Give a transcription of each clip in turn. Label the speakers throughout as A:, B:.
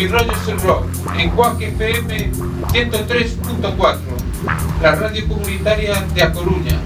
A: y Rogerson Rock en Cuac FM 103.4, la radio comunitaria de A Coruña.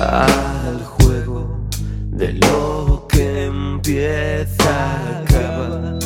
B: al juego de lo que empieza a acabar.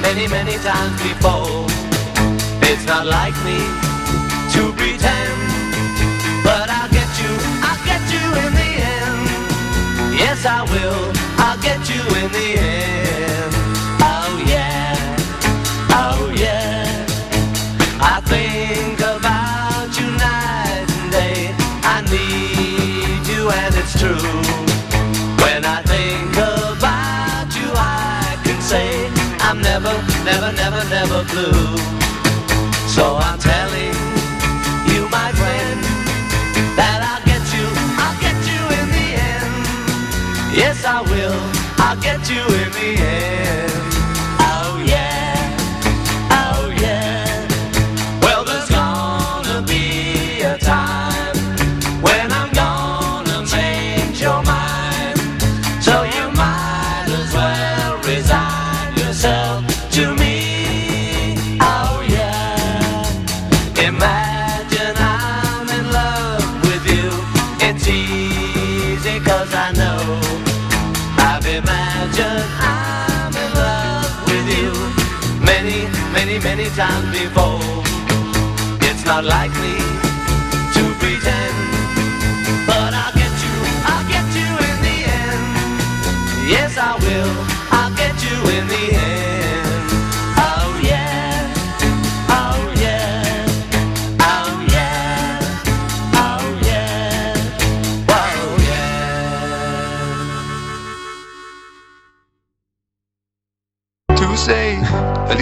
B: many, many times before. It's not like me to pretend, but I'll get you, I'll get you in the end. Yes, I will, I'll get you in the end. never flew. So I'm telling you, my friend, that I'll get you, I'll get you in the end. Yes, I will, I'll get you in the end.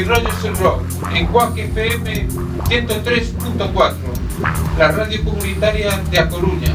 A: y Rogers
B: el Rock en Cuac FM 103.4, la radio comunitaria de A Coruña.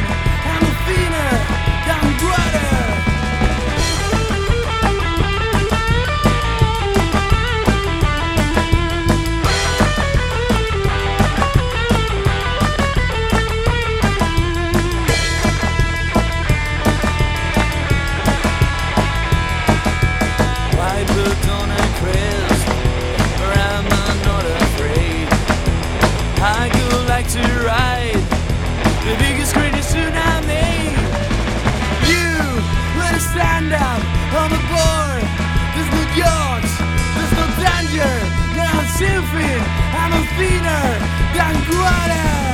C: Sylvie, Anutina, Danguara.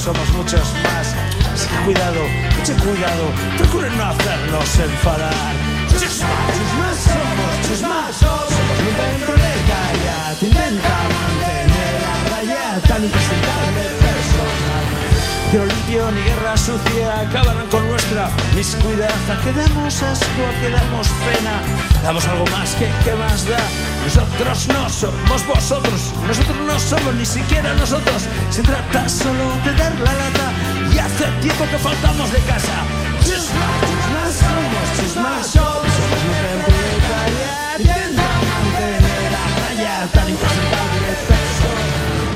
C: Somos muchos más. Así que cuidado, mucho cuidado, procuren no hacernos enfadar. Chisma, chisma, somos chisma, somos lumpen proletariat, intenta mantener a raya tan impresentable personal. Pero limpio ni guerra sucia acabarán con nuestra miscuidad. ¿A que damos asco? ¿A que damos pena? Damos algo más que ¿qué más da? Nosotros no somos vosotros, nosotros no somos ni siquiera nosotros. Se trata solo de dar la lata y hace tiempo que faltamos de casa.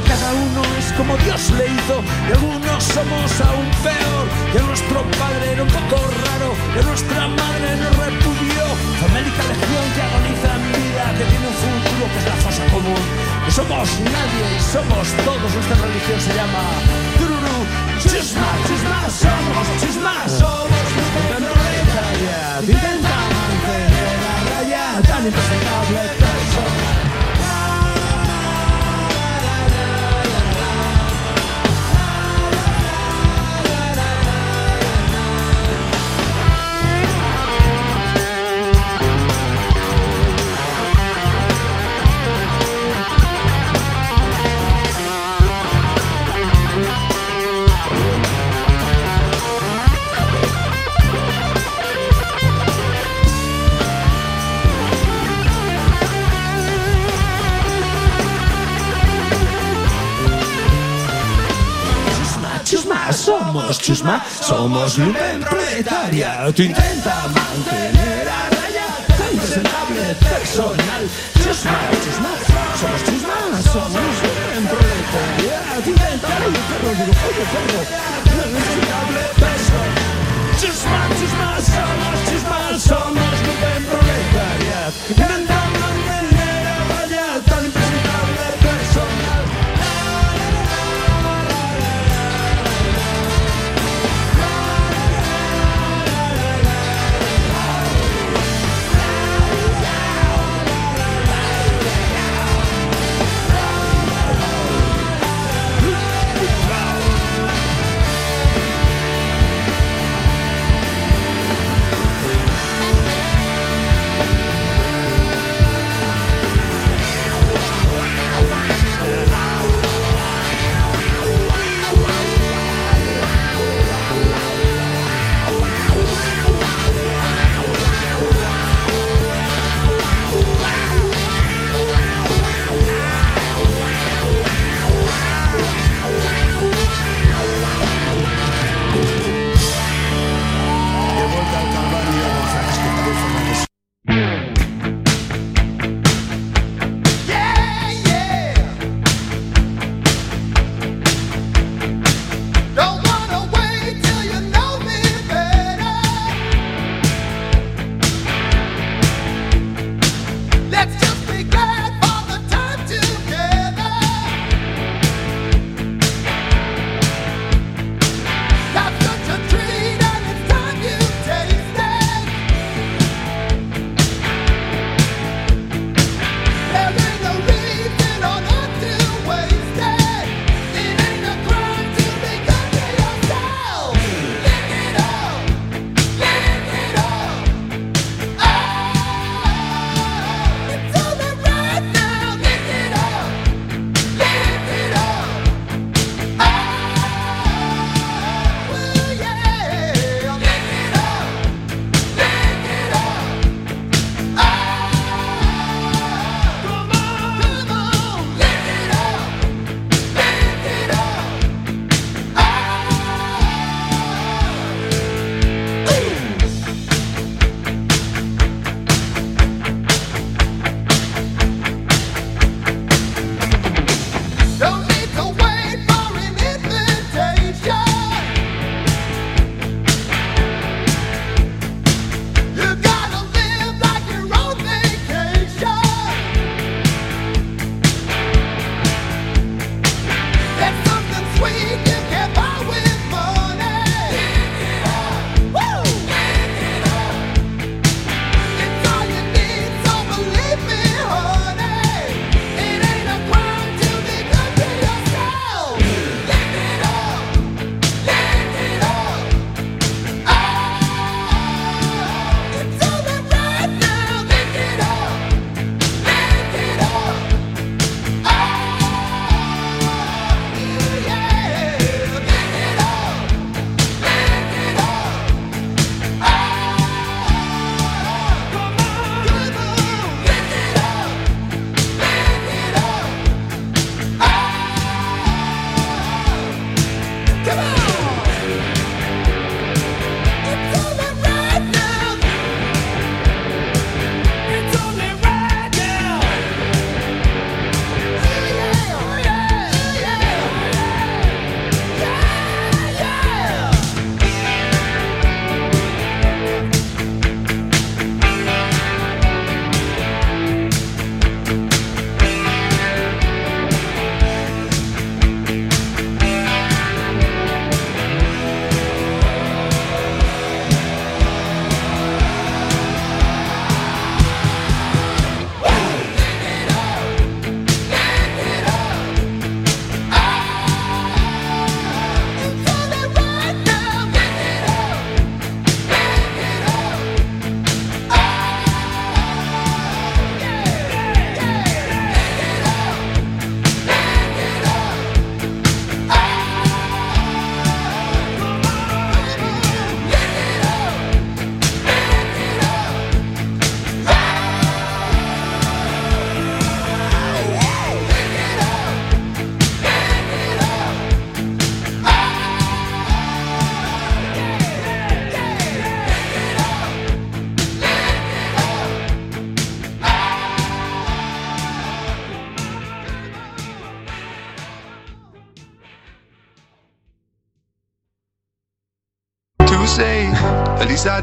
C: Cada uno es como Dios le hizo y pero somos aún peor que nuestro padre era un poco raro que nuestra madre nos repudió. Famélica legión que agoniza en vida que tiene un futuro que es la fosa común. Que somos nadie y somos todos nuestra religión se llama Tururu Chisma, chisma somos, chisma somos. Intenta mantener a raya tan impresentable somos chusma, somos lumpen proletariat. Intenta mantener a raya tan impresentable personal. Chusma, chusma, somos chusma, somos lumpen proletariat. Intenta, oye perro, digo, oye perro,
D: Come on!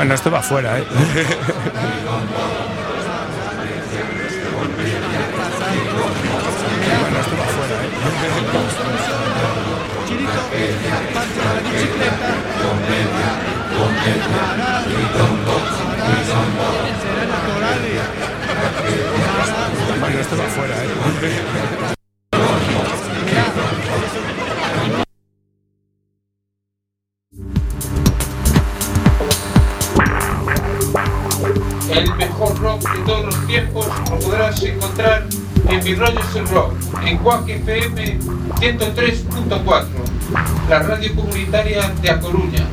A: Bueno, esto va fuera, ¿eh?
E: Cuac FM 103.4, la radio comunitaria de A Coruña.